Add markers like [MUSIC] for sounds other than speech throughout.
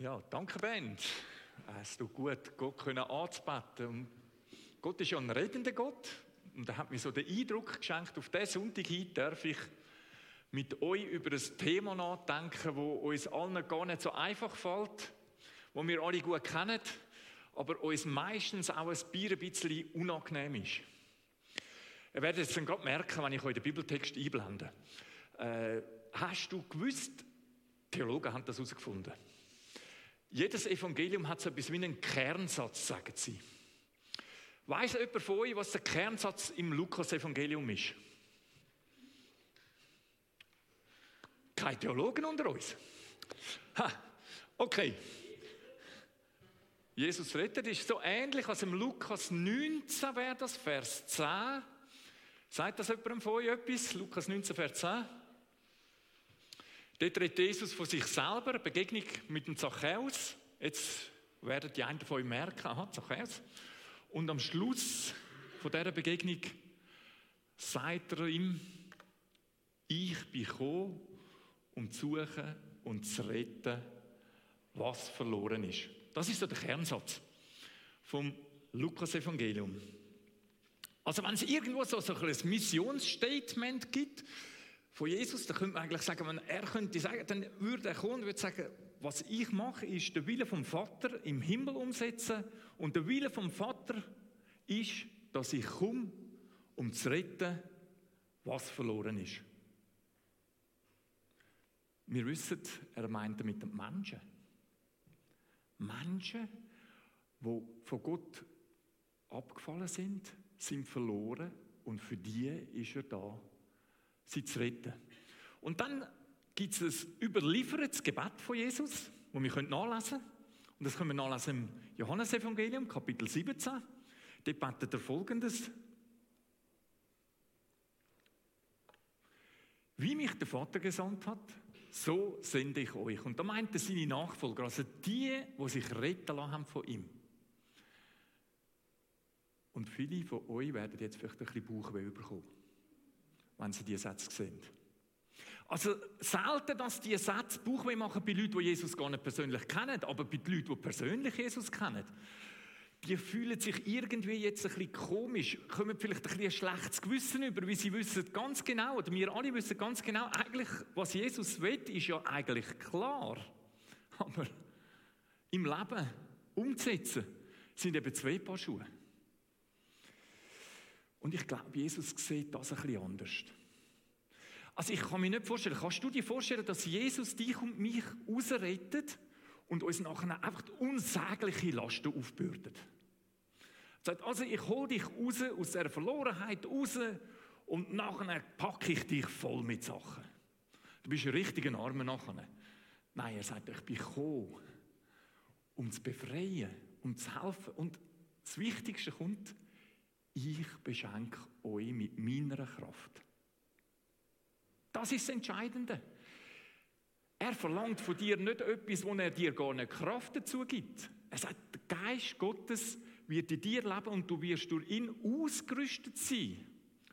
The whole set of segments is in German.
Ja, danke Ben. Es tut gut, Gott können anzubeten. Und Gott ist ja ein redender Gott. Und er hat mir so den Eindruck geschenkt, auf diesen Sonntag hin darf ich mit euch über ein Thema nachdenken, wo uns allen gar nicht so einfach fällt, wo wir alle gut kennen, aber uns meistens auch ein bisschen unangenehm ist. Ihr werdet es dann gerade merken, wenn ich euch den Bibeltext einblende. Äh, hast du gewusst, Theologen haben das herausgefunden, jedes Evangelium hat so etwas wie einen Kernsatz, sagen sie. Weiß jemand von euch, was der Kernsatz im Lukas-Evangelium ist? Keine Theologen unter uns. Ha, okay. Jesus rettet ist so ähnlich als im Lukas 19 wäre das, Vers 10. Sagt das jemandem von euch etwas? Lukas 19, Vers 10. Dort redet Jesus von sich selber, Begegnung mit dem Zachäus. Jetzt werden die einen von euch merken, aha, Zachäus. Und am Schluss von dieser Begegnung sagt er ihm, ich bin gekommen, um zu suchen und zu retten, was verloren ist. Das ist so der Kernsatz vom Lukas-Evangelium. Also wenn es irgendwo so, so ein Missionsstatement gibt, von Jesus, dann könnte man eigentlich sagen, wenn er könnte sagen, dann würde er kommen und würde sagen, was ich mache, ist den Willen vom Vater im Himmel umsetzen und der Wille vom Vater ist, dass ich komme, um zu retten, was verloren ist. Wir wissen, er meint damit Menschen. Menschen, die von Gott abgefallen sind, sind verloren und für die ist er da sie zu retten. Und dann gibt es ein überliefertes Gebet von Jesus, das wir nachlesen können. Und das können wir nachlesen im Johannesevangelium, Kapitel 17. Dort betet er folgendes. Wie mich der Vater gesandt hat, so sende ich euch. Und da meint er seine Nachfolger, also die, die sich retten lassen haben von ihm. Und viele von euch werden jetzt vielleicht ein bisschen Bauchweh bekommen wenn sie diese Sätze sehen. Also selten, dass diese Sätze Bauchweh machen bei Leuten, die Jesus gar nicht persönlich kennen, aber bei den Leuten, die persönlich Jesus kennen, die fühlen sich irgendwie jetzt ein bisschen komisch, kommen vielleicht ein bisschen ein schlechtes Gewissen über, weil sie wissen ganz genau, oder wir alle wissen ganz genau, eigentlich, was Jesus will, ist ja eigentlich klar. Aber im Leben umzusetzen, sind eben zwei Paar Schuhe. Und ich glaube, Jesus sieht das ein bisschen anders. Also ich kann mir nicht vorstellen, kannst du dir vorstellen, dass Jesus dich und mich rausrettet und uns nachher einfach unsägliche Lasten aufbürdet? Er sagt, also ich hole dich raus aus der Verlorenheit raus und nachher packe ich dich voll mit Sachen. Du bist ein richtiger Armer nachher. Nein, er sagt, ich bin gekommen, um zu befreien, um zu helfen. Und das Wichtigste kommt, ich beschenke euch mit meiner Kraft. Das ist das Entscheidende. Er verlangt von dir nicht etwas, wo er dir gar nicht Kraft dazu gibt. Er sagt, der Geist Gottes wird in dir leben und du wirst durch ihn ausgerüstet sein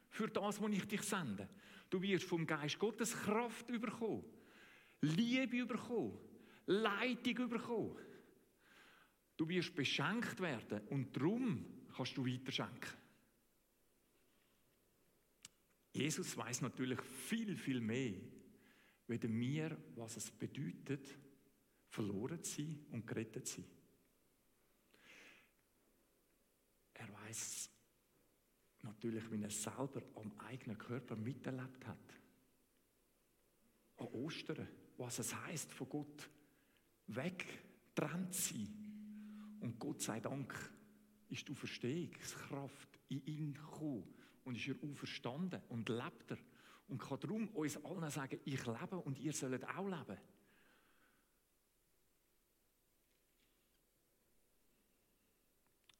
für das, was ich dich sende. Du wirst vom Geist Gottes Kraft überkommen, Liebe überkommen, Leitung überkommen. Du wirst beschenkt werden und darum kannst du weiterschenken. Jesus weiß natürlich viel, viel mehr, weder mir, was es bedeutet, verloren zu sein und gerettet zu sein. Er weiß natürlich, wie er selber am eigenen Körper miterlebt hat. An Ostern, was es heißt, von Gott wegtrennt sein. Und Gott sei Dank ist die Auferstehungskraft in ihn gekommen und ist er auferstanden und lebt er und kann darum uns allen sagen, ich lebe und ihr sollt auch leben.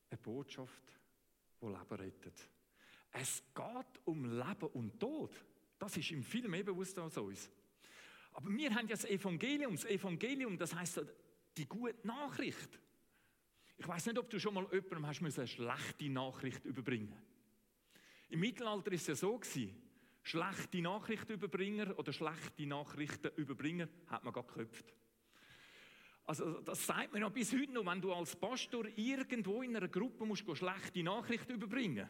Eine Botschaft, die Leben rettet. Es geht um Leben und Tod. Das ist ihm viel mehr bewusst als uns. Aber wir haben ja das Evangelium. Das Evangelium, das heißt die gute Nachricht. Ich weiß nicht, ob du schon mal jemandem hast eine schlechte Nachricht überbringen im Mittelalter ist es ja so schlechte Nachrichtenüberbringer oder schlechte Nachrichtenüberbringer hat man gar geköpft. Also das sagt mir noch bis heute noch, wenn du als Pastor irgendwo in einer Gruppe musst schlechte Nachrichten überbringen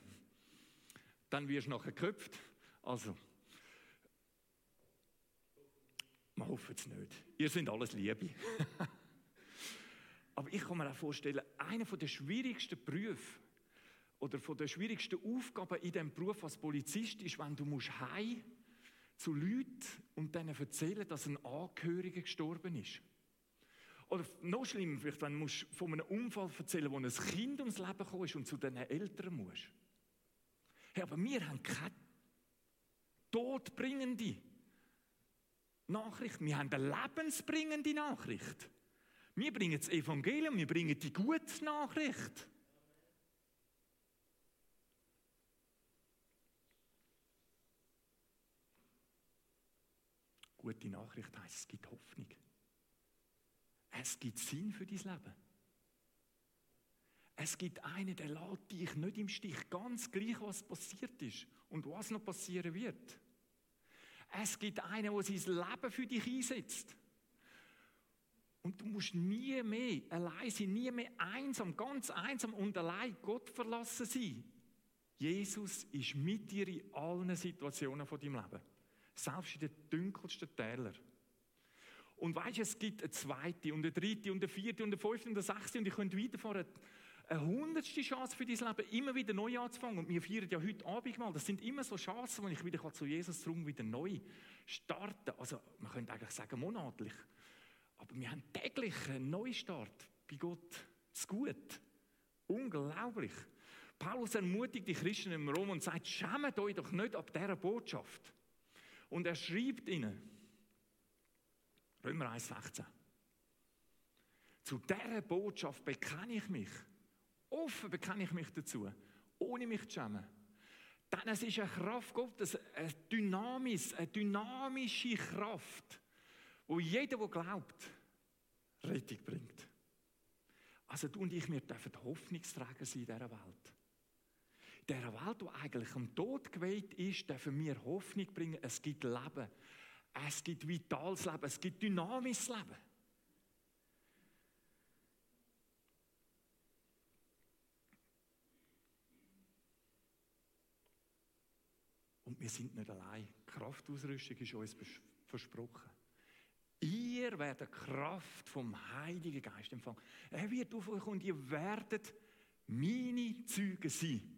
dann wirst du nachher geköpft. Also, wir hoffen es nicht. Ihr seid alles Liebe. [LAUGHS] Aber ich kann mir auch vorstellen, einer der schwierigsten Berufe oder von der schwierigsten Aufgaben in diesem Beruf als Polizist ist, wenn du musst heim zu Leuten und denen erzählen, dass ein Angehöriger gestorben ist. Oder noch schlimmer, vielleicht, wenn du von einem Unfall erzählen wo ein Kind ums Leben gekommen ist und zu deinen Eltern musst. Hey, aber wir haben keine todbringende Nachricht. Wir haben eine lebensbringende Nachricht. Wir bringen das Evangelium, wir bringen die gute Nachricht. Gute Nachricht heißt, es gibt Hoffnung. Es gibt Sinn für dein Leben. Es gibt einen, der lässt dich nicht im Stich, ganz gleich, was passiert ist und was noch passieren wird. Es gibt einen, der sein Leben für dich einsetzt. Und du musst nie mehr allein sein, nie mehr einsam, ganz einsam und allein Gott verlassen sein. Jesus ist mit dir in allen Situationen von deinem Leben. Selbst in den dunkelsten Tälern. Und weißt du, es gibt eine zweite und eine dritte und eine vierte und eine fünfte und eine sechste und ich könnte weiterfahren. Eine hundertste Chance für dein Leben, immer wieder neu anzufangen. Und wir feiern ja heute Abend mal. Das sind immer so Chancen, wo ich wieder zu Jesus zurück wieder neu starten Also, man könnte eigentlich sagen, monatlich. Aber wir haben täglich einen Neustart bei Gott. Das Gut. Unglaublich. Paulus ermutigt die Christen im Rom und sagt, schämt euch doch nicht ab dieser Botschaft. Und er schreibt ihnen, Römer 1,16, zu dieser Botschaft bekenne ich mich. Offen bekenne ich mich dazu, ohne mich zu schämen. Denn es ist eine Kraft Gottes, eine, Dynamis, eine dynamische Kraft, wo jeder, der glaubt, Rettung bringt. Also du und ich, wir dürfen Hoffnungsträger sein in dieser Welt. Dieser Welt, die eigentlich am Tod geweiht ist, dürfen wir Hoffnung bringen. Es gibt Leben. Es gibt vitales Leben. Es gibt dynamisches Leben. Und wir sind nicht allein. Kraftausrüstung ist uns versprochen. Ihr werdet Kraft vom Heiligen Geist empfangen. Er wird auf euch und ihr werdet meine Züge sein.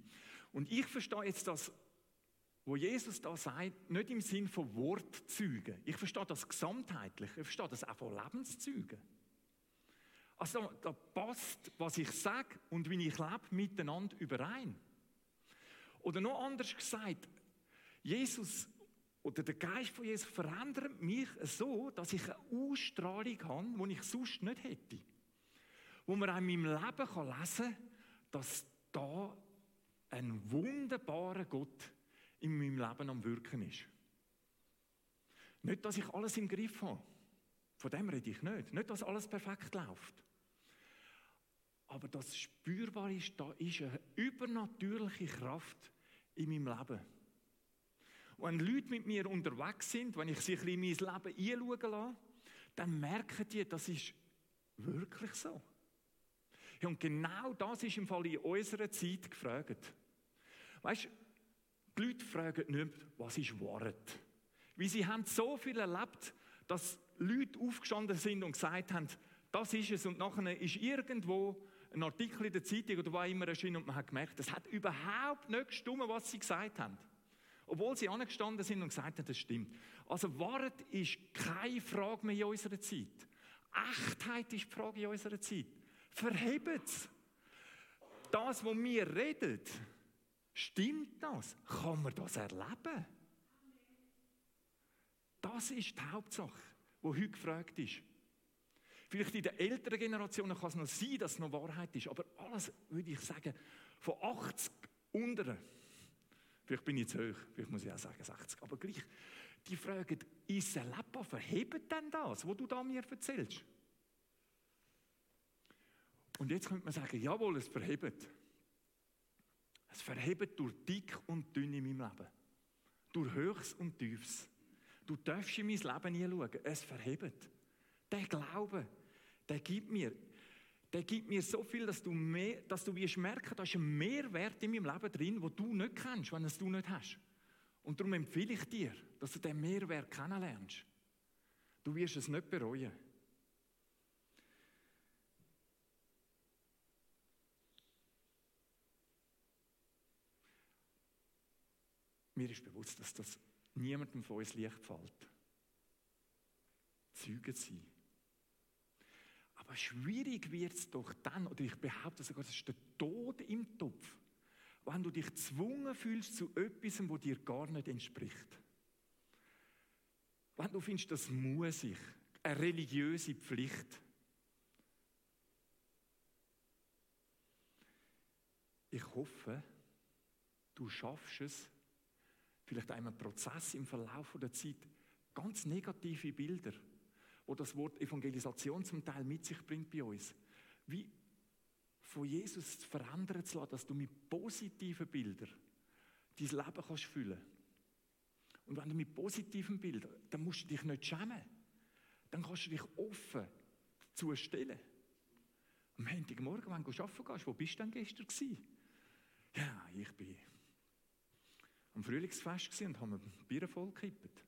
Und ich verstehe jetzt das, wo Jesus da sagt, nicht im Sinn von Wortzügen. Ich verstehe das gesamtheitlich. Ich verstehe das auch von Lebenszügen. Also da passt, was ich sage und wie ich lebe, miteinander überein. Oder noch anders gesagt, Jesus oder der Geist von Jesus verändert mich so, dass ich eine Ausstrahlung habe, die ich sonst nicht hätte. Wo man in meinem Leben lesen kann, dass da ein wunderbarer Gott in meinem Leben am Wirken ist. Nicht, dass ich alles im Griff habe. Von dem rede ich nicht. Nicht, dass alles perfekt läuft. Aber das spürbar ist, da ist eine übernatürliche Kraft in meinem Leben wenn Leute mit mir unterwegs sind, wenn ich sie ein bisschen in mein Leben einschauen lasse, dann merken die, das ist wirklich so. Und genau das ist im Fall in unserer Zeit gefragt. Weißt du, die Leute fragen nicht, was ist Wahrheit? Weil sie haben so viel erlebt, dass Leute aufgestanden sind und gesagt haben, das ist es. Und nachher ist irgendwo ein Artikel in der Zeitung oder wo immer erschienen und man hat gemerkt, es hat überhaupt nicht gestimmt, was sie gesagt haben. Obwohl sie angestanden sind und gesagt haben, das stimmt. Also Wahrheit ist keine Frage mehr in unserer Zeit. Echtheit ist die Frage in unserer Zeit. Verhebt es. Das, was wir reden, stimmt das? Kann man das erleben? Das ist die Hauptsache, die heute gefragt ist. Vielleicht in den älteren Generationen kann es noch sein, dass es noch Wahrheit ist, aber alles, würde ich sagen, von 80 unteren Vielleicht bin ich zu hoch, vielleicht muss ich auch sagen 60. Aber gleich, die fragen, ist ein Leben verhebt denn das, was du da mir erzählst? Und jetzt könnte man sagen, jawohl, es verhebt. Es verhebt durch dick und dünn in meinem Leben. Durch Höchst und Tiefs. Du darfst in mein Leben hinschauen. Es verhebt. Der Glaube, der gibt mir, der gibt mir so viel, dass du, mehr, dass du wirst merken, da ist ein Mehrwert in meinem Leben drin, wo du nicht kennst, wenn es du nicht hast. Und darum empfehle ich dir, dass du den Mehrwert kennenlernst. Du wirst es nicht bereuen. Mir ist bewusst, dass das niemandem von uns leicht fällt. Zeugen sein. Aber schwierig wird es doch dann, oder ich behaupte sogar, das ist der Tod im Topf, wenn du dich gezwungen fühlst zu etwas, wo dir gar nicht entspricht. Wenn du findest, das muss ich, eine religiöse Pflicht. Ich hoffe, du schaffst es, vielleicht einem Prozess im Verlauf der Zeit, ganz negative Bilder, wo das Wort Evangelisation zum Teil mit sich bringt bei uns, wie von Jesus verändern zu lassen, dass du mit positiven Bildern dein Leben kannst füllen Und wenn du mit positiven Bildern, dann musst du dich nicht schämen. Dann kannst du dich offen dazu stellen. Am Montagmorgen, wenn du arbeiten gehst, wo bist du denn gestern? Ja, ich bin am Frühlingsfest und habe ein Bier voll gekippt.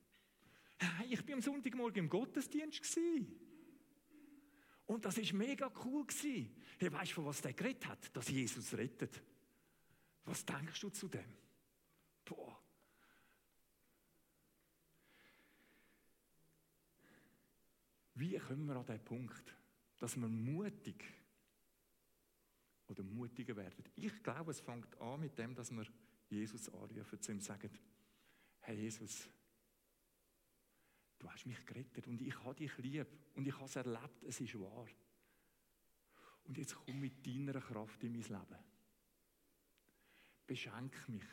Ja, ich bin am Sonntagmorgen im Gottesdienst. Und das ist mega cool. Hey, weißt du, von was der geredet hat? Dass Jesus rettet. Was denkst du zu dem? Boah. Wie kommen wir an den Punkt, dass wir mutig oder mutiger werden? Ich glaube, es fängt an mit dem, dass wir Jesus anrufen, zu ihm sagen, Herr Jesus, du hast mich gerettet und ich habe dich lieb und ich habe es erlebt, es ist wahr. Und jetzt komm mit deiner Kraft in mein Leben. Beschenk mich,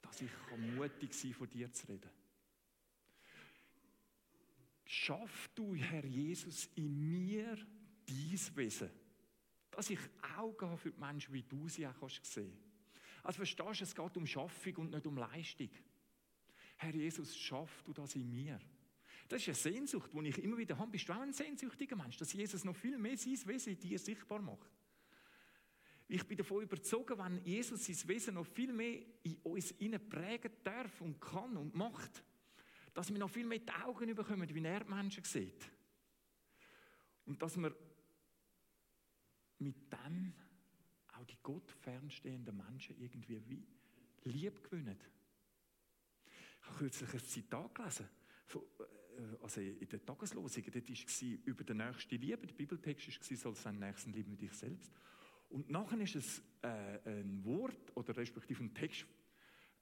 dass ich mutig sein von dir zu reden. Schaff du, Herr Jesus, in mir dies Wesen, dass ich Augen habe für die Menschen, wie du sie auch sehen kannst. Also verstehst du, es geht um Schaffung und nicht um Leistung. Herr Jesus, schaff du das in mir. Das ist eine Sehnsucht, die ich immer wieder habe. Bist du auch ein sehnsüchtiger Mensch, dass Jesus noch viel mehr sein Wesen in dir sichtbar macht? Ich bin davon überzeugt, wenn Jesus sein Wesen noch viel mehr in uns prägen darf und kann und macht, dass wir noch viel mehr die Augen bekommen, wie er die Menschen sieht. Und dass wir mit dem die Gott fernstehenden Menschen irgendwie wie lieb gewinnen. Ich habe kürzlich ein Zitat gelesen, von, äh, also in der Tageslosung, dort war über die nächste Liebe, der Bibeltext war, soll seinen Nächsten lieben wie dich selbst. Und nachher ist es äh, ein Wort oder respektive ein Text,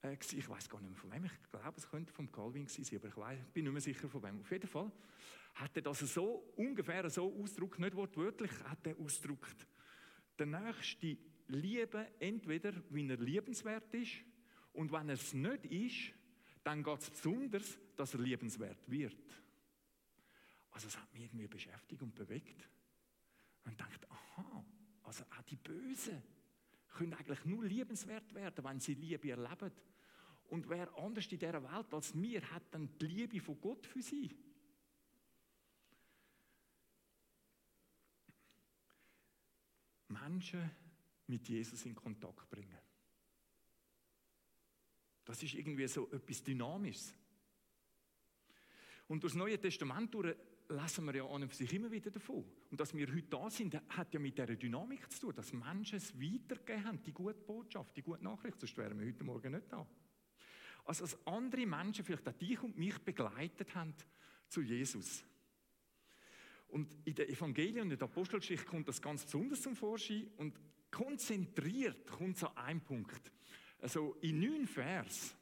äh, ich weiß gar nicht mehr von wem, ich glaube, es könnte vom Calvin sein, aber ich weiß, bin nicht mehr sicher von wem. Auf jeden Fall hat er das so ungefähr so ausgedrückt, nicht wortwörtlich, hat er ausgedrückt, der Nächste lieben entweder, wie er liebenswert ist, und wenn er es nicht ist, dann geht es besonders, dass er liebenswert wird. Also es hat mich irgendwie beschäftigt und bewegt. Und denkt, aha, also auch die Bösen können eigentlich nur liebenswert werden, wenn sie Liebe erleben. Und wer anders in dieser Welt als wir hat dann die Liebe von Gott für sie. Menschen mit Jesus in Kontakt bringen. Das ist irgendwie so etwas Dynamisches. Und durch das Neue Testament durch lesen wir ja an und für sich immer wieder davon. Und dass wir heute da sind, hat ja mit dieser Dynamik zu tun, dass Menschen es weitergegeben haben, die gute Botschaft, die gute Nachricht, sonst wären wir heute Morgen nicht da. Also dass andere Menschen vielleicht auch dich und mich begleitet haben zu Jesus. Und in der Evangelien und in der Apostelgeschichte kommt das ganz besonders zum Vorschein und konzentriert kommt es an einen Punkt. Also in neun Vers,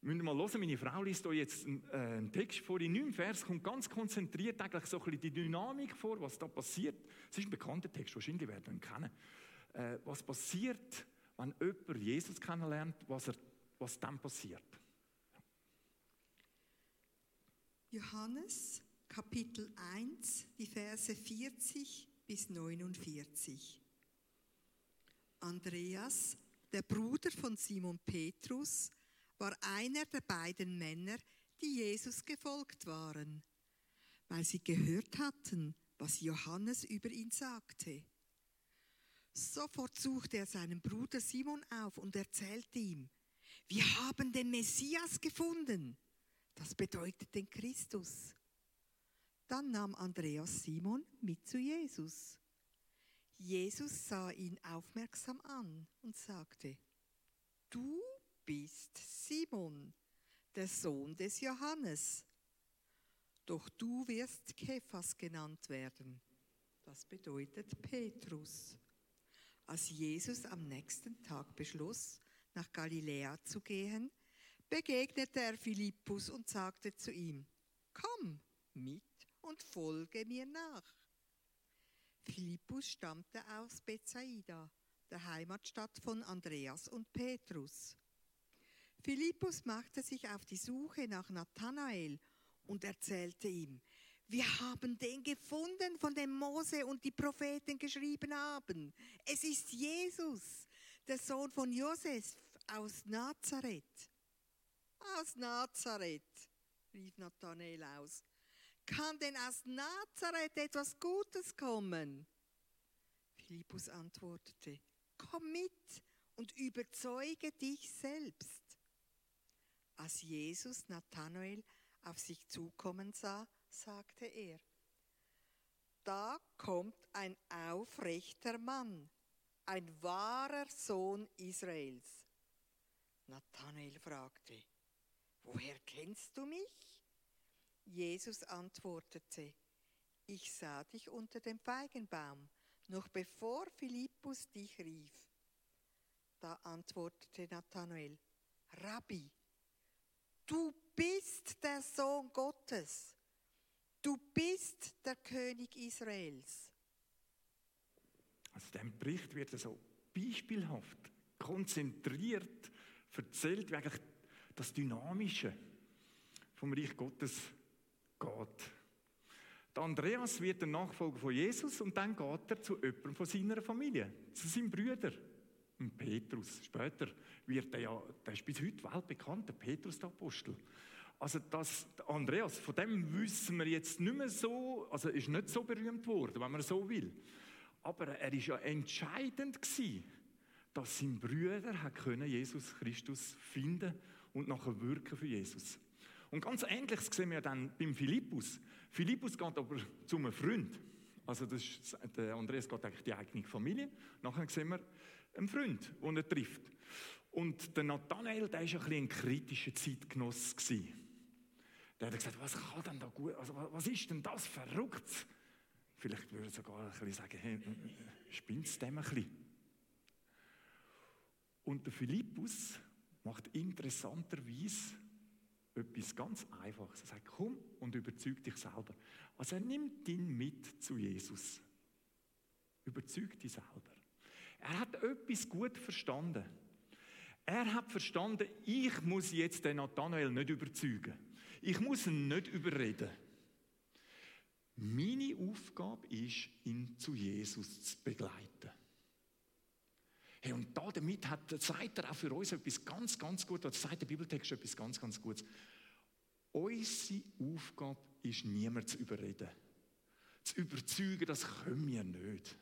müssen mal hören, meine Frau liest hier jetzt einen, äh, einen Text vor, in neun Vers kommt ganz konzentriert eigentlich so ein bisschen die Dynamik vor, was da passiert. Es ist ein bekannter Text, wahrscheinlich werden wir ihn kennen. Äh, was passiert, wenn jemand Jesus kennenlernt, was, er, was dann passiert. Johannes Kapitel 1, die Verse 40 bis 49. Andreas, der Bruder von Simon Petrus, war einer der beiden Männer, die Jesus gefolgt waren. Weil sie gehört hatten, was Johannes über ihn sagte. Sofort suchte er seinen Bruder Simon auf und erzählte ihm, wir haben den Messias gefunden. Das bedeutet den Christus. Dann nahm Andreas Simon mit zu Jesus. Jesus sah ihn aufmerksam an und sagte, du bist Simon, der Sohn des Johannes. Doch du wirst Kephas genannt werden. Das bedeutet Petrus. Als Jesus am nächsten Tag beschloss, nach Galiläa zu gehen, begegnete er Philippus und sagte zu ihm, Komm mit und folge mir nach. Philippus stammte aus Bethsaida, der Heimatstadt von Andreas und Petrus. Philippus machte sich auf die Suche nach Nathanael und erzählte ihm, wir haben den gefunden, von dem Mose und die Propheten geschrieben haben. Es ist Jesus, der Sohn von Josef aus Nazareth. Aus Nazareth, rief Nathanael aus. Kann denn aus Nazareth etwas Gutes kommen? Philippus antwortete, komm mit und überzeuge dich selbst. Als Jesus Nathanael auf sich zukommen sah, sagte er, da kommt ein aufrechter Mann, ein wahrer Sohn Israels. Nathanael fragte, woher kennst du mich? Jesus antwortete, ich sah dich unter dem Feigenbaum, noch bevor Philippus dich rief. Da antwortete Nathanael, Rabbi, du bist der Sohn Gottes, du bist der König Israels. Also in diesem Bericht wird so beispielhaft, konzentriert erzählt, wie eigentlich das Dynamische vom Reich Gottes geht. Der Andreas wird der Nachfolger von Jesus und dann geht er zu jemandem von seiner Familie, zu seinem Brüder. Und Petrus, später wird er ja, der ist bis heute weltbekannt, der Petrus der Apostel. Also das, Andreas, von dem wissen wir jetzt nicht mehr so, also ist nicht so berühmt worden, wenn man so will. Aber er ist ja entscheidend gewesen, dass sein Brüder Jesus Christus finden und nachher wirken für Jesus. Und ganz Ähnliches sehen wir dann beim Philippus. Philippus geht aber zu einem Freund. Also das ist, der Andreas geht eigentlich die eigene Familie. Nachher sehen wir einen Freund, den er trifft. Und der Nathanael, der war ein, bisschen ein kritischer Zeitgenoss. Gewesen. Der hat gesagt, was kann denn da gut, also was ist denn das verrückt? Vielleicht würde er sogar ein bisschen sagen, hey, spinnt es dem ein bisschen? Und der Philippus macht interessanterweise etwas ganz Einfaches. Er sagt, komm und überzeug dich selber. Also er nimmt ihn mit zu Jesus. Überzeug dich selber. Er hat etwas gut verstanden. Er hat verstanden, ich muss jetzt den Nathanael nicht überzeugen. Ich muss ihn nicht überreden. Meine Aufgabe ist, ihn zu Jesus zu begleiten. Hey, und da damit hat, sagt er auch für uns etwas ganz, ganz Gutes, oder sagt der Bibeltext etwas ganz, ganz Gutes. Unsere Aufgabe ist, niemand zu überreden. Zu überzeugen, das können wir nicht.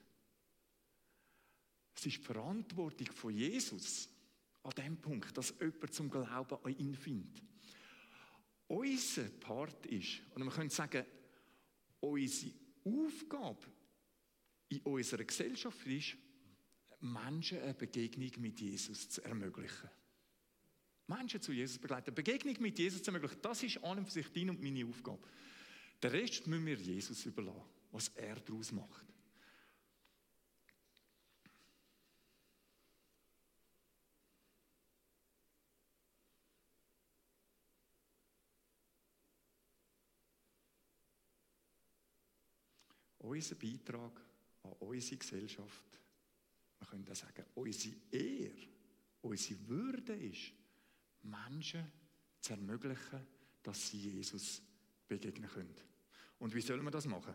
Es ist die Verantwortung von Jesus an dem Punkt, dass jemand zum Glauben an ihn findet. Unser Part ist, und man könnte sagen, unsere Aufgabe in unserer Gesellschaft ist, Menschen eine Begegnung mit Jesus zu ermöglichen. Menschen zu Jesus begleiten. Begegnung mit Jesus zu ermöglichen, das ist an und für sich deine und meine Aufgabe. Den Rest müssen wir Jesus überlassen, was er daraus macht. Unser Beitrag an unsere Gesellschaft man könnte sagen, unsere Ehre, unsere Würde ist, Menschen zu ermöglichen, dass sie Jesus begegnen können. Und wie sollen wir das machen?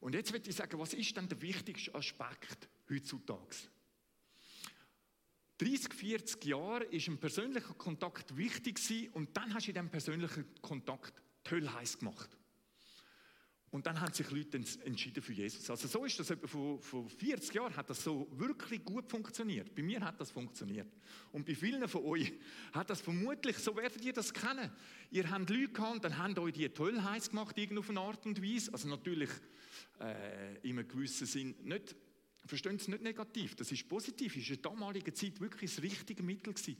Und jetzt würde ich sagen, was ist denn der wichtigste Aspekt heutzutage? 30, 40 Jahre ist ein persönlicher Kontakt wichtig und dann hast du in diesem persönlichen Kontakt die Hölle heiß gemacht. Und dann haben sich Leute entschieden für Jesus. Also so ist das etwa vor, vor 40 Jahren hat das so wirklich gut funktioniert. Bei mir hat das funktioniert. Und bei vielen von euch hat das vermutlich, so werdet ihr das kennen. Ihr habt Leute gehabt, dann haben euch die toll heiß gemacht, auf eine Art und Weise. Also natürlich äh, in einem gewissen Sinn nicht Verstehen Sie nicht negativ, das ist positiv. Es war in der damaligen Zeit wirklich das richtige Mittel. Gewesen.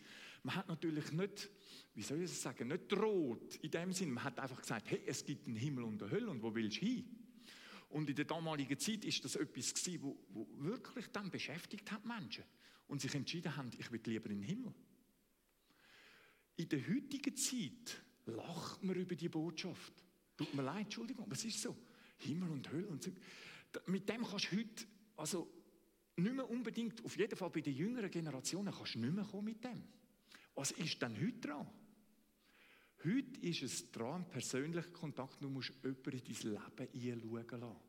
Man hat natürlich nicht, wie soll ich das sagen, nicht droht in dem Sinne. Man hat einfach gesagt, hey, es gibt einen Himmel und eine Hölle und wo willst du hin? Und in der damaligen Zeit ist das etwas gewesen, wo, wo wirklich dann beschäftigt hat Menschen und sich entschieden haben, ich will lieber in den Himmel. In der heutigen Zeit lacht man über die Botschaft. Tut mir leid, Entschuldigung, aber es ist so. Himmel und Hölle und so. Mit dem kannst du heute, also nicht mehr unbedingt, auf jeden Fall bei den jüngeren Generationen kannst du nicht mehr kommen mit dem. Was ist denn heute dran? Heute ist es dran, persönlicher Kontakt, du musst jemanden in dein Leben einschauen lassen.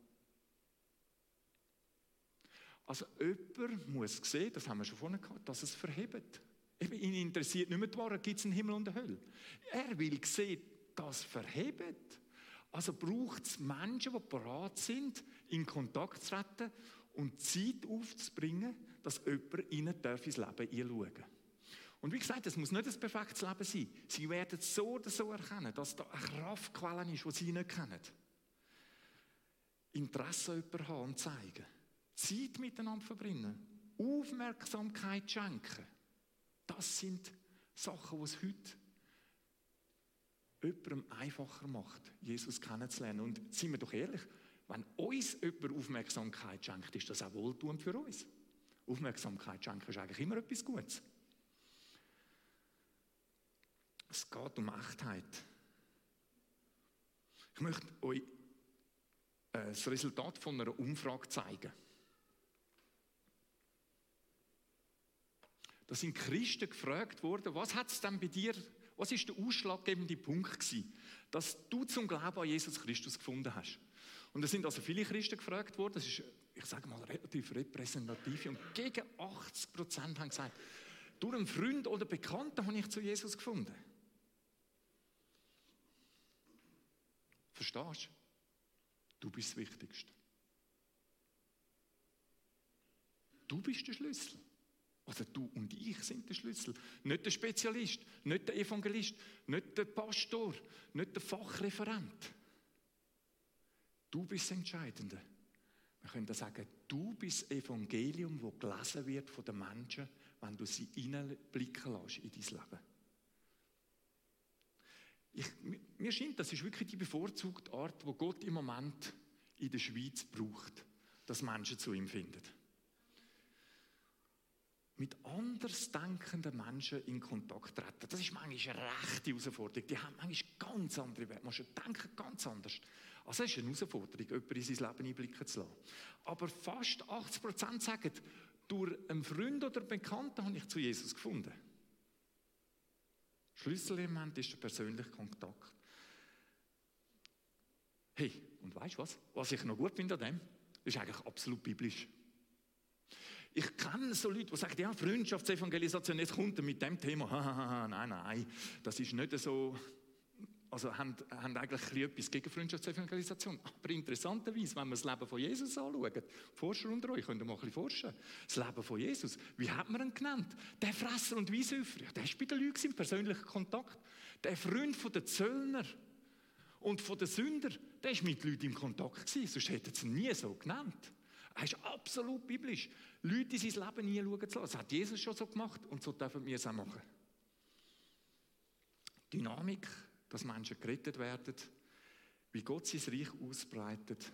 Also jemand muss sehen, das haben wir schon vorhin gehabt, dass es verhebt. Eben, ihn interessiert nicht mehr die Wahrheit, gibt es einen Himmel und eine Hölle. Er will sehen, dass es verhebt. Also braucht es Menschen, die bereit sind, in Kontakt zu treten und Zeit aufzubringen, dass jemand ihnen ins Leben einschauen darf. Und wie gesagt, es muss nicht ein perfektes Leben sein. Sie werden so oder so erkennen, dass da eine Kraftquelle ist, die sie nicht kennen. Interesse an jemanden haben und zeigen. Zeit miteinander verbringen. Aufmerksamkeit schenken. Das sind Sachen, die es heute jemandem einfacher macht, Jesus kennenzulernen. Und seien wir doch ehrlich, wenn uns jemand Aufmerksamkeit schenkt, ist das auch wohltuend für uns. Aufmerksamkeit schenken ist eigentlich immer etwas Gutes. Es geht um Echtheit. Ich möchte euch äh, das Resultat von einer Umfrage zeigen. Da sind Christen gefragt worden, was hat es denn bei dir, was ist der ausschlaggebende Punkt gewesen, dass du zum Glauben an Jesus Christus gefunden hast? Und es sind also viele Christen gefragt worden, das ist, ich sage mal, relativ repräsentativ. Und gegen 80 Prozent haben gesagt, durch einen Freund oder Bekannten habe ich zu Jesus gefunden. Verstehst du? Du bist das Wichtigste. Du bist der Schlüssel. Also du und ich sind der Schlüssel. Nicht der Spezialist, nicht der Evangelist, nicht der Pastor, nicht der Fachreferent. Du bist das Entscheidende. Wir können sagen, du bist das Evangelium, das gelesen wird von den Menschen, wenn du sie hineinblicken lässt in dein Leben. Ich, mir scheint, das ist wirklich die bevorzugte Art, wo Gott im Moment in der Schweiz braucht, dass Menschen zu ihm finden. Mit anders denkenden Menschen in Kontakt treten. Das ist manchmal eine rechte Herausforderung. Die haben manchmal ganz andere Werte. Manche denken ganz anders. Also es ist eine Herausforderung, jemanden in sein Leben einblicken zu lassen. Aber fast 80 Prozent sagen, durch einen Freund oder einen Bekannten habe ich zu Jesus gefunden. Schlüsselelement ist der persönliche Kontakt. Hey, und weißt du was? Was ich noch gut finde an dem, ist eigentlich absolut biblisch. Ich kenne so Leute, die sagen, ja, Freundschaftsevangelisation, jetzt kommt er mit dem Thema. [LAUGHS] nein, nein, das ist nicht so, also haben, haben eigentlich etwas gegen Freundschaftsevangelisation. Aber interessanterweise, wenn wir das Leben von Jesus anschauen, Forscher unter euch, könnt ihr mal ein bisschen forschen. Das Leben von Jesus, wie hat man ihn genannt? Der Fresser und Weissäufer, ja, der ist bei den Leuten im persönlichen Kontakt. Der Freund von den Zöllner und von den Sünder, der ist mit Leuten im Kontakt gewesen, sonst hätten sie ihn nie so genannt. Er ist absolut biblisch. Leute in sein Leben nie schauen zu lassen. Das hat Jesus schon so gemacht und so dürfen wir es auch machen. Dynamik dass Menschen gerettet werden, wie Gott sein Reich ausbreitet,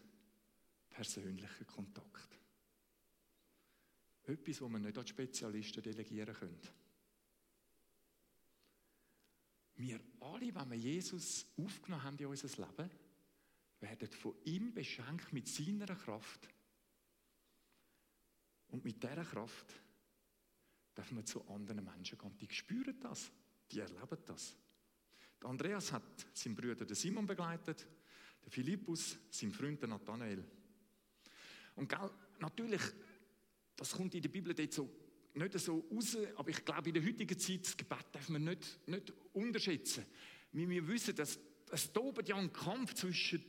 persönlicher Kontakt. Etwas, wo man nicht an Spezialisten delegieren können. Wir alle, wenn wir Jesus aufgenommen haben in unser Leben, werden von ihm beschenkt mit seiner Kraft. Und mit dieser Kraft dürfen wir zu anderen Menschen gehen. Die spüren das, die erleben das. Der Andreas hat seinen Bruder Simon begleitet, der Philippus, sein Freund Nathanael. Und gell, natürlich, das kommt in der Bibel dort so nicht so raus, aber ich glaube, in der heutigen Zeit, das Gebet darf man nicht, nicht unterschätzen. Wir, wir wissen, dass es tobt ja ein Kampf zwischen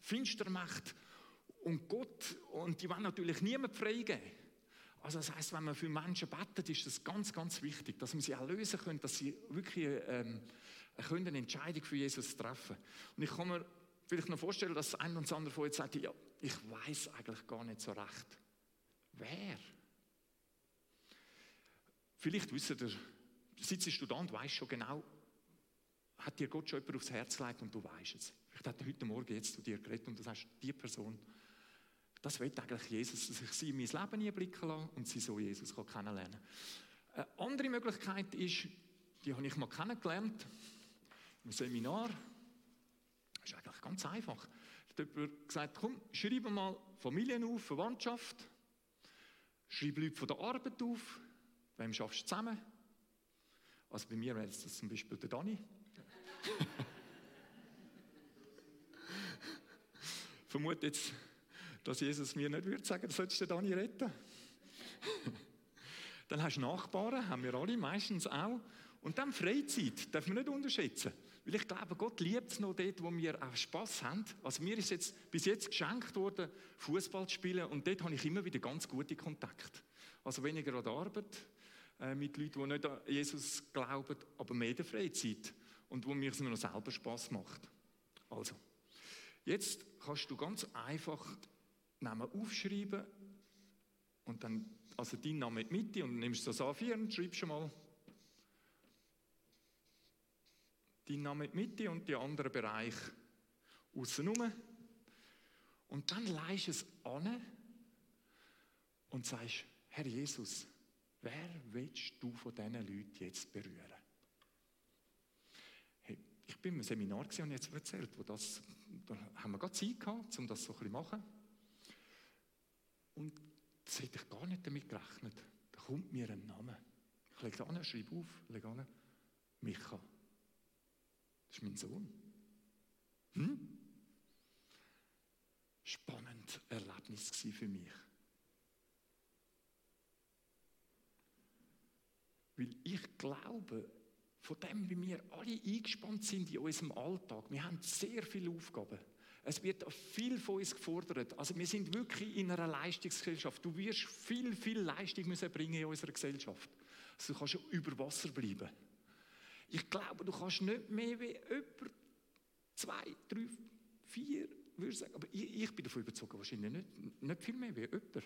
Finstermacht und Gott, und die wollen natürlich niemand freigeben. Also das heißt, wenn man für Menschen betet, ist das ganz, ganz wichtig, dass man sie auch lösen können, dass sie wirklich ähm, können eine Entscheidung für Jesus treffen Und ich kann mir vielleicht noch vorstellen, dass ein und andere von euch sagt, ja, ich weiß eigentlich gar nicht so recht. Wer? Vielleicht wisst ihr, sitzt da und weißt schon genau, hat dir Gott schon jemand aufs Herz gelegt und du weißt es. Vielleicht hat er heute Morgen jetzt zu dir geredet und du sagst, die Person, das will eigentlich Jesus, dass ich sie in mein Leben einblicken lasse und sie so Jesus kennenlernen kann. Eine andere Möglichkeit ist, die habe ich mal kennengelernt, im Seminar. Das ist eigentlich ganz einfach. Da hat jemand gesagt, komm, schreibe mal Familien auf, Verwandtschaft, schreibe Leute von der Arbeit auf, wem schaffst du zusammen? Also bei mir wäre das zum Beispiel der Dani. [LAUGHS] Vermute jetzt, dass Jesus mir nicht würde sagen, du solltest den Dani retten. dann hast du Nachbarn, haben wir alle meistens auch. Und dann Freizeit, darf man nicht unterschätzen. Weil ich glaube, Gott liebt es noch dort, wo wir auch Spass haben. Also mir ist jetzt bis jetzt geschenkt worden, Fußball zu spielen und dort habe ich immer wieder ganz gute Kontakte. Also weniger an der Arbeit, äh, mit Leuten, die nicht an Jesus glauben, aber mehr in der Freizeit. Und wo mir es noch selber Spass macht. Also, jetzt kannst du ganz einfach Namen aufschreiben und dann, also deinen Namen die Mitte und nimmst das A4 und schreibst schon mal deinen Namen in die Mitte und die anderen Bereich außen rum. Und dann leist es an und sagst, Herr Jesus, wer willst du von diesen Leuten jetzt berühren? Hey, ich bin im Seminar und jetzt erzählt, wo das, da haben wir gerade Zeit gehabt, um das so ein bisschen machen. Und das hätte ich gar nicht damit gerechnet. Da kommt mir ein Name. Ich lege an, schreibe auf, lege an, Micha. Das ist mein Sohn. Hm? Spannend Erlebnis für mich. Weil ich glaube, von dem, wie wir alle eingespannt sind in unserem Alltag, wir haben sehr viele Aufgaben. Es wird viel von uns gefordert. Also wir sind wirklich in einer Leistungsgesellschaft. Du wirst viel, viel Leistung müssen bringen in unserer Gesellschaft. Also du kannst über Wasser bleiben. Ich glaube, du kannst nicht mehr wie über zwei, drei, vier, würde ich sagen. Aber ich, ich bin davon überzeugt, wahrscheinlich nicht, nicht viel mehr wie jemand.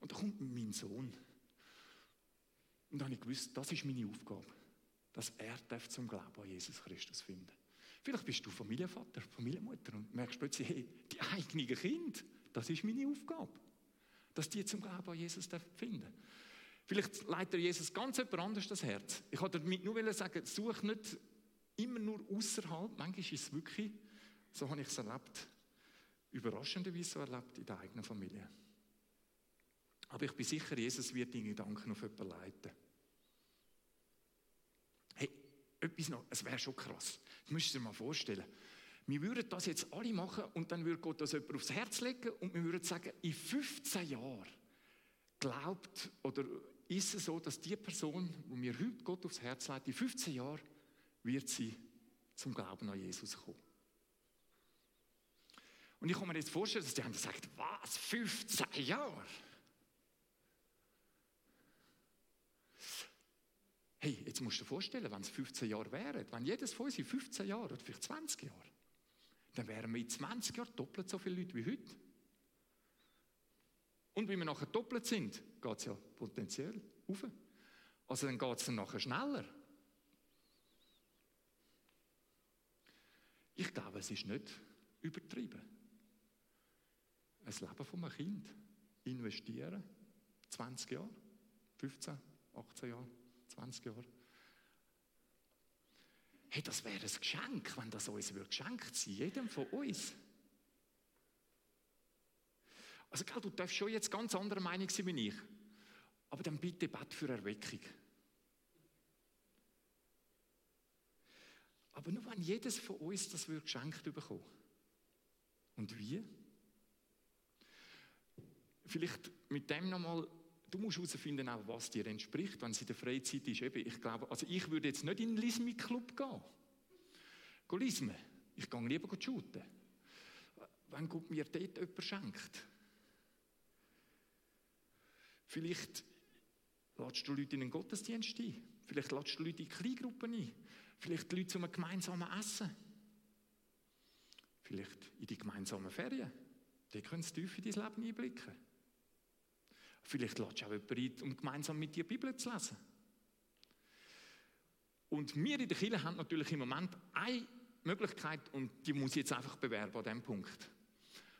Und da kommt mein Sohn. Und dann habe ich gewusst, das ist meine Aufgabe, dass er zum Glauben an Jesus Christus finden Vielleicht bist du Familienvater, Familienmutter und merkst plötzlich, hey, die eigenen Kinder, das ist meine Aufgabe, dass die zum Glauben an Jesus finden Vielleicht leitet Jesus ganz jemand anders das Herz. Ich wollte damit nur sagen, such nicht immer nur außerhalb. Manchmal ist es wirklich, so habe ich es erlebt, überraschenderweise so erlebt in der eigenen Familie. Aber ich bin sicher, Jesus wird deine Gedanken auf jemanden leiten. Hey, etwas noch, es wäre schon krass. Das müsst ihr dir mal vorstellen. Wir würden das jetzt alle machen und dann würde Gott das jemand aufs Herz legen und wir würden sagen, in 15 Jahren glaubt oder ist es so, dass die Person, wo mir heute Gott aufs Herz legt, in 15 Jahren wird sie zum Glauben an Jesus kommen. Und ich kann mir jetzt vorstellen, dass die haben gesagt, was, 15 Jahre? Hey, jetzt musst du dir vorstellen, wenn es 15 Jahre wären, wenn jedes von uns in 15 Jahren oder vielleicht 20 Jahren, dann wären wir in 20 Jahren doppelt so viele Leute wie heute. Und wenn wir nachher doppelt sind, geht es ja potenziell auf. Also dann geht es dann nachher schneller. Ich glaube, es ist nicht übertrieben. Ein Leben von einem Kind investieren, 20 Jahre, 15, 18 Jahre. 20 Jahre. Hey, das wäre ein Geschenk, wenn das uns würde geschenkt sein, jedem von uns. Also, gell, du darfst schon jetzt ganz anderer Meinung sein wie ich. Aber dann bitte bet für Erweckung. Aber nur wenn jedes von uns das geschenkt bekommen. Und wie? Vielleicht mit dem nochmal du musst herausfinden, was dir entspricht, wenn es in der Freizeit ist. Ich glaube, also ich würde jetzt nicht in den Lismi-Club gehen. Gehen lismen. Ich gehe lieber shooten. wenn Gott mir dort jemanden schenkt. Vielleicht lädst du Leute in den Gottesdienst ein. Vielleicht lädst du Leute in Kleingruppen ein. Vielleicht Leute zu einem gemeinsamen Essen. Vielleicht in die gemeinsamen Ferien. Die können tief in dein Leben einblicken. Vielleicht lädst du auch jemanden ein, um gemeinsam mit dir die Bibel zu lesen. Und wir in der Kirche haben natürlich im Moment eine Möglichkeit und die muss ich jetzt einfach bewerben an diesem Punkt.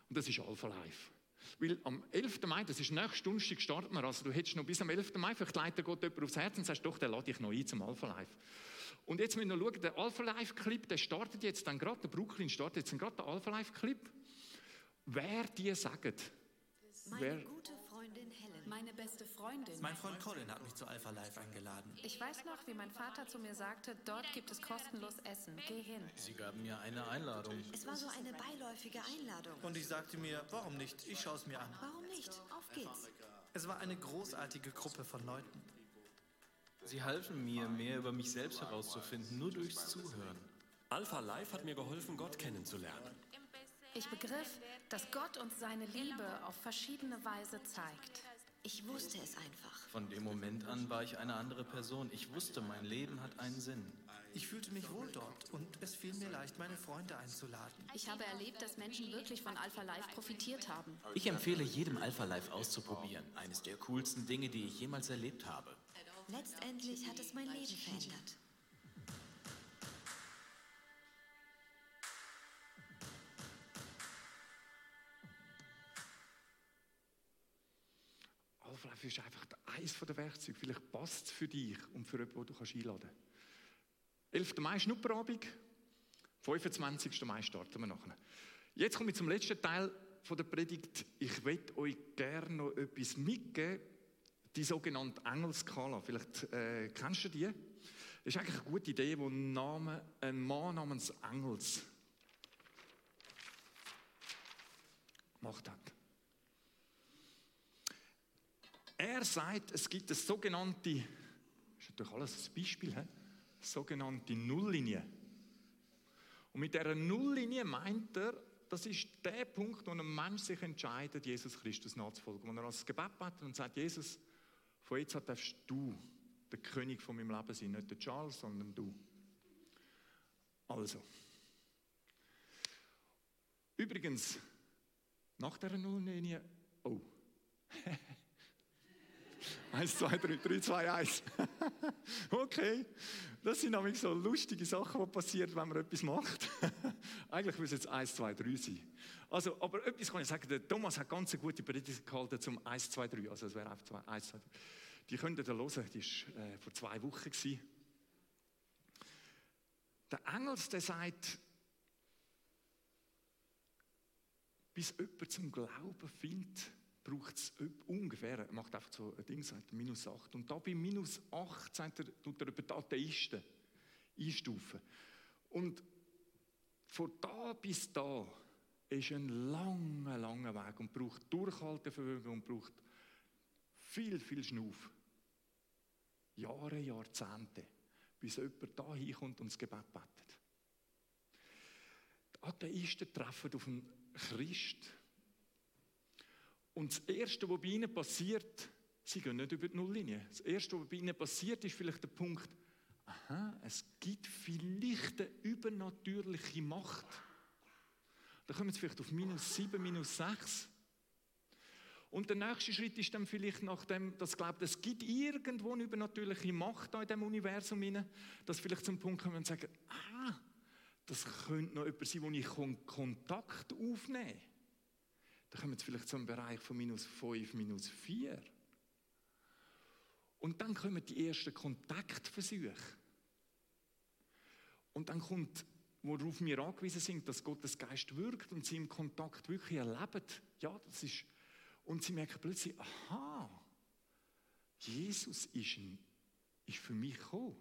Und das ist Alpha Life. Weil am 11. Mai, das ist nächste Donnerstag, starten wir. Also du hättest noch bis am 11. Mai, vielleicht leitet Gott jemand aufs Herz und sagst, doch, der lade ich noch ein zum Alpha Life. Und jetzt müssen wir noch schauen, der Alpha Life Clip, der startet jetzt dann gerade, der Brooklyn startet jetzt gerade der Alpha Life Clip. Wer die sagt, Wer- gute. Meine beste Freundin. Mein Freund Colin hat mich zu Alpha Live eingeladen. Ich weiß noch, wie mein Vater zu mir sagte, dort gibt es kostenlos Essen. Geh hin. Sie gaben mir eine Einladung. Es war so eine beiläufige Einladung. Und ich sagte mir, warum nicht? Ich schaue es mir an. Warum nicht? Auf geht's. Es war eine großartige Gruppe von Leuten. Sie halfen mir, mehr über mich selbst herauszufinden, nur durchs Zuhören. Alpha Life hat mir geholfen, Gott kennenzulernen. Ich begriff, dass Gott uns seine Liebe auf verschiedene Weise zeigt. Ich wusste es einfach. Von dem Moment an war ich eine andere Person. Ich wusste, mein Leben hat einen Sinn. Ich fühlte mich wohl dort und es fiel mir leicht, meine Freunde einzuladen. Ich habe erlebt, dass Menschen wirklich von Alpha Life profitiert haben. Ich empfehle jedem Alpha Life auszuprobieren. Eines der coolsten Dinge, die ich jemals erlebt habe. Letztendlich hat es mein Leben verändert. Ist einfach eines der Werkzeuge. Vielleicht passt es für dich und für jemanden, den du einladen kannst. 11. Mai Schnupperabend, 25. Mai starten wir nachher. Jetzt komme ich zum letzten Teil der Predigt. Ich möchte euch gerne noch etwas mitgeben, die sogenannte Engelskala. Vielleicht äh, kennst du die. Das ist eigentlich eine gute Idee, wo Name, ein Mann namens Engels gemacht hat. Er sagt, es gibt eine sogenannte, das ist natürlich alles ein Beispiel, he? sogenannte Nulllinie. Und mit dieser Nulllinie meint er, das ist der Punkt, wo ein Mensch sich entscheidet, Jesus Christus nachzufolgen. Wo er als Gebet betet und sagt, Jesus, von jetzt an darfst du der König von meinem Leben sein. Nicht der Charles, sondern du. Also. Übrigens, nach dieser Nulllinie, oh. [LAUGHS] 1, 2, 3, 3, 2, 1. okay. Das sind nämlich so lustige Sachen, die passieren, wenn man etwas macht. [LAUGHS] Eigentlich müssen es jetzt 1, 2, 3 sein. Also, aber etwas kann ich sagen, der Thomas hat ganz gute Predigt gehalten zum 1, 2, 3. Also es wäre einfach 2, 1, 2, 3. Die könnt ihr da hören, die war äh, vor zwei Wochen. Gewesen. Der Engels, der sagt, bis jemand zum Glauben findet, braucht es ungefähr, macht einfach so ein Ding, sagt minus 8. Und da bei minus 8 sagt er, tut er über die Atheisten einstufen. Und von da bis da ist ein langer, langer Weg und braucht Durchhaltevermögen und braucht viel, viel Schnuff. Jahre, Jahrzehnte, bis jemand da hinkommt und das Gebet betet. Die Atheisten treffen auf einen Christ. Und das Erste, was bei ihnen passiert, sie gehen nicht über die Nulllinie. Das Erste, was bei ihnen passiert, ist vielleicht der Punkt, aha, es gibt vielleicht eine übernatürliche Macht. Da kommen sie vielleicht auf minus 7, minus 6. Und der nächste Schritt ist dann vielleicht nachdem, dass glaubt, es gibt irgendwo eine übernatürliche Macht in dem Universum inne, dass vielleicht zum Punkt kommen und sagen, ah, das könnte noch jemand sein, wo ich Kon- Kontakt aufnehmen kann. Da kommen wir vielleicht zum Bereich von minus 5, minus 4. Und dann kommen die ersten Kontaktversuche. Und dann kommt, worauf wir angewiesen sind, dass Gottes Geist wirkt und sie im Kontakt wirklich erleben. Ja, das ist, und sie merken plötzlich, aha, Jesus ist, ein, ist für mich gekommen.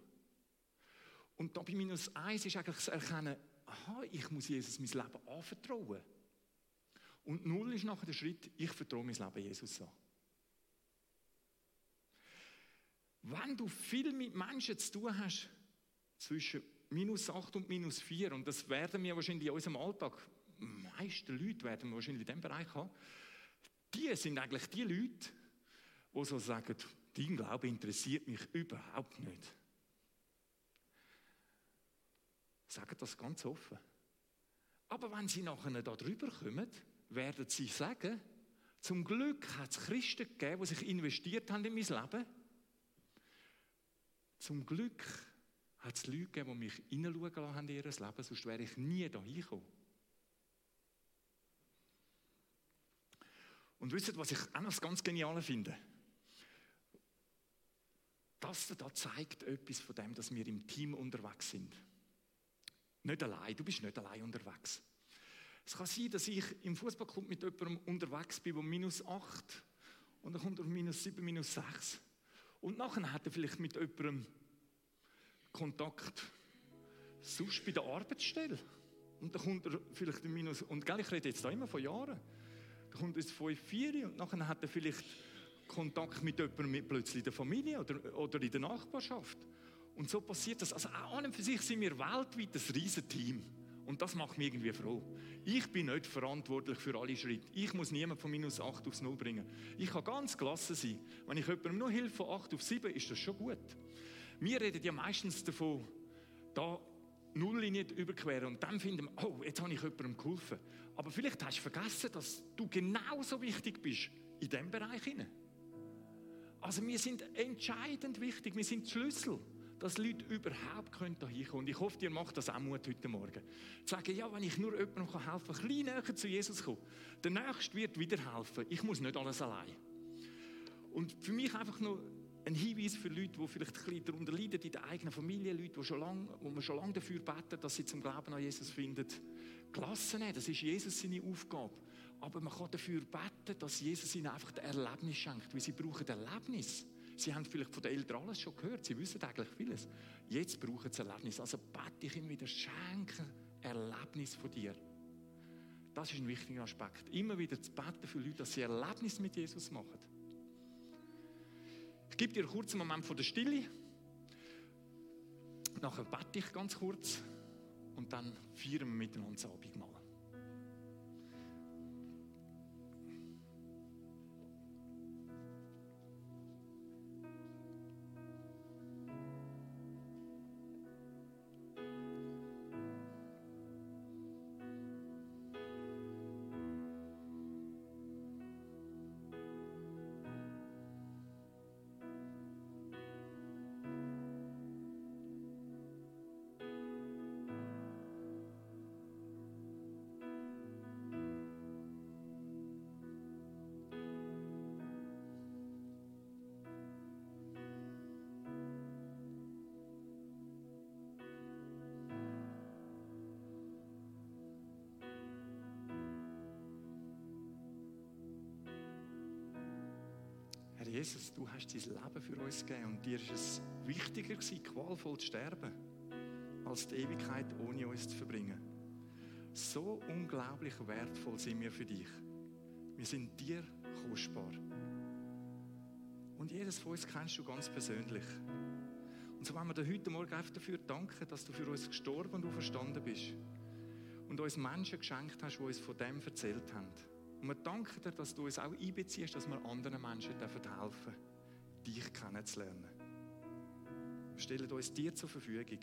Und da bei minus 1 ist eigentlich das Erkennen, aha, ich muss Jesus mein Leben anvertrauen. Und null ist nachher der Schritt, ich vertraue mein Leben Jesus an. Wenn du viel mit Menschen zu tun hast, zwischen minus 8 und minus 4, und das werden wir wahrscheinlich in unserem Alltag meisten Leute werden wahrscheinlich in diesem Bereich haben, die sind eigentlich die Leute, die so sagen, dein Glaube interessiert mich überhaupt nicht. Sagen das ganz offen. Aber wenn sie nachher da drüber kommen, werden sie sagen, zum Glück hat es Christen gegeben, die sich investiert haben in mein Leben. Zum Glück hat es Leute gegeben, die mich hineinschauen lassen haben in ihr Leben, sonst wäre ich nie da hingekommen. Und wisst ihr, was ich auch noch ganz Geniale finde? Das da zeigt etwas von dem, dass wir im Team unterwegs sind. Nicht allein, du bist nicht allein unterwegs. Es kann sein, dass ich im Fußballclub mit jemandem unterwegs bin, der minus 8 und dann kommt er minus 7, minus 6. Und nachher hat er vielleicht mit jemandem Kontakt sonst bei der Arbeitsstelle. Und dann kommt er vielleicht ein minus, und gell, ich rede jetzt da immer von Jahren, dann kommt ins 5, 4 und nachher hat er vielleicht Kontakt mit jemandem mit plötzlich in der Familie oder, oder in der Nachbarschaft. Und so passiert das. Also an und für sich sind wir weltweit ein riesen Team. Und das macht mich irgendwie froh. Ich bin nicht verantwortlich für alle Schritte. Ich muss niemanden von minus 8 aufs Null bringen. Ich kann ganz gelassen sein. Wenn ich jemandem nur hilfe von 8 auf 7, ist das schon gut. Wir reden ja meistens davon, da Nulllinie überqueren und dann finden wir, oh, jetzt habe ich jemandem geholfen. Aber vielleicht hast du vergessen, dass du genauso wichtig bist in diesem Bereich. Also wir sind entscheidend wichtig, wir sind Schlüssel dass Leute überhaupt können da hinkommen Und ich hoffe, ihr macht das auch Mut heute Morgen. Zu sagen, ja, wenn ich nur jemandem helfen kann, ein bisschen näher zu Jesus kommen, der Nächste wird wieder helfen. Ich muss nicht alles allein. Und für mich einfach nur ein Hinweis für Leute, die vielleicht ein bisschen darunter leiden in der eigenen Familie, Leute, die, schon lang, wo man schon lange dafür beten, dass sie zum Glauben an Jesus finden. Gelassen nehmen, das ist Jesus seine Aufgabe. Aber man kann dafür beten, dass Jesus ihnen einfach ein Erlebnis schenkt, weil sie brauchen Erlebnis. Sie haben vielleicht von den Eltern alles schon gehört, sie wissen eigentlich vieles. Jetzt brauchen sie Erlebnis. Also bete ich ihnen wieder, schenke Erlebnis von dir. Das ist ein wichtiger Aspekt. Immer wieder zu beten für Leute, dass sie Erlebnis mit Jesus machen. Ich gebe dir einen kurzen Moment von der Stille. Nachher bete ich ganz kurz und dann feiern wir miteinander das Abendmahl. Jesus, du hast dein Leben für uns gegeben und dir ist es wichtiger gewesen, qualvoll zu sterben, als die Ewigkeit ohne uns zu verbringen. So unglaublich wertvoll sind wir für dich. Wir sind dir kostbar. Und jedes von uns kennst du ganz persönlich. Und so wollen wir dir heute Morgen einfach dafür danken, dass du für uns gestorben und auferstanden bist. Und uns Menschen geschenkt hast, die uns von dem erzählt haben. Und wir danken dir, dass du uns auch einbeziehst, dass wir anderen Menschen helfen dürfen, dich kennenzulernen. Wir stellen uns dir zur Verfügung.